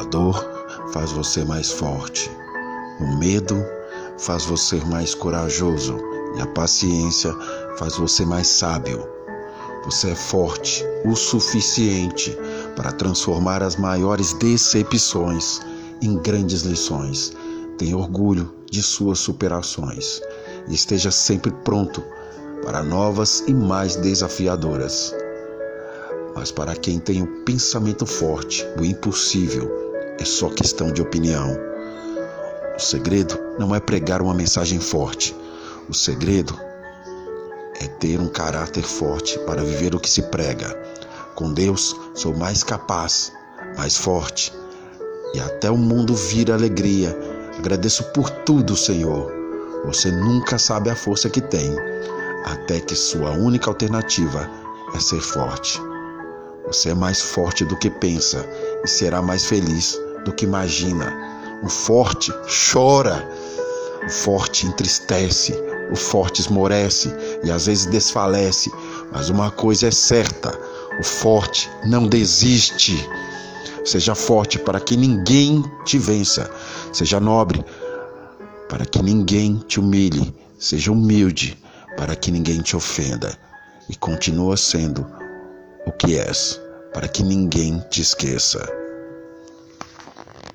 dor faz você mais forte. O medo faz você mais corajoso e a paciência faz você mais sábio. Você é forte o suficiente para transformar as maiores decepções em grandes lições. Tenha orgulho de suas superações e esteja sempre pronto para novas e mais desafiadoras. Mas para quem tem o pensamento forte, o impossível é só questão de opinião. O segredo não é pregar uma mensagem forte. O segredo é ter um caráter forte para viver o que se prega. Com Deus sou mais capaz, mais forte, e até o mundo vira alegria. Agradeço por tudo, Senhor. Você nunca sabe a força que tem, até que sua única alternativa é ser forte. Você é mais forte do que pensa e será mais feliz do que imagina. O forte chora, o forte entristece, o forte esmorece e às vezes desfalece, mas uma coisa é certa: o forte não desiste. Seja forte para que ninguém te vença. Seja nobre para que ninguém te humilhe. Seja humilde para que ninguém te ofenda. E continua sendo o que és, para que ninguém te esqueça.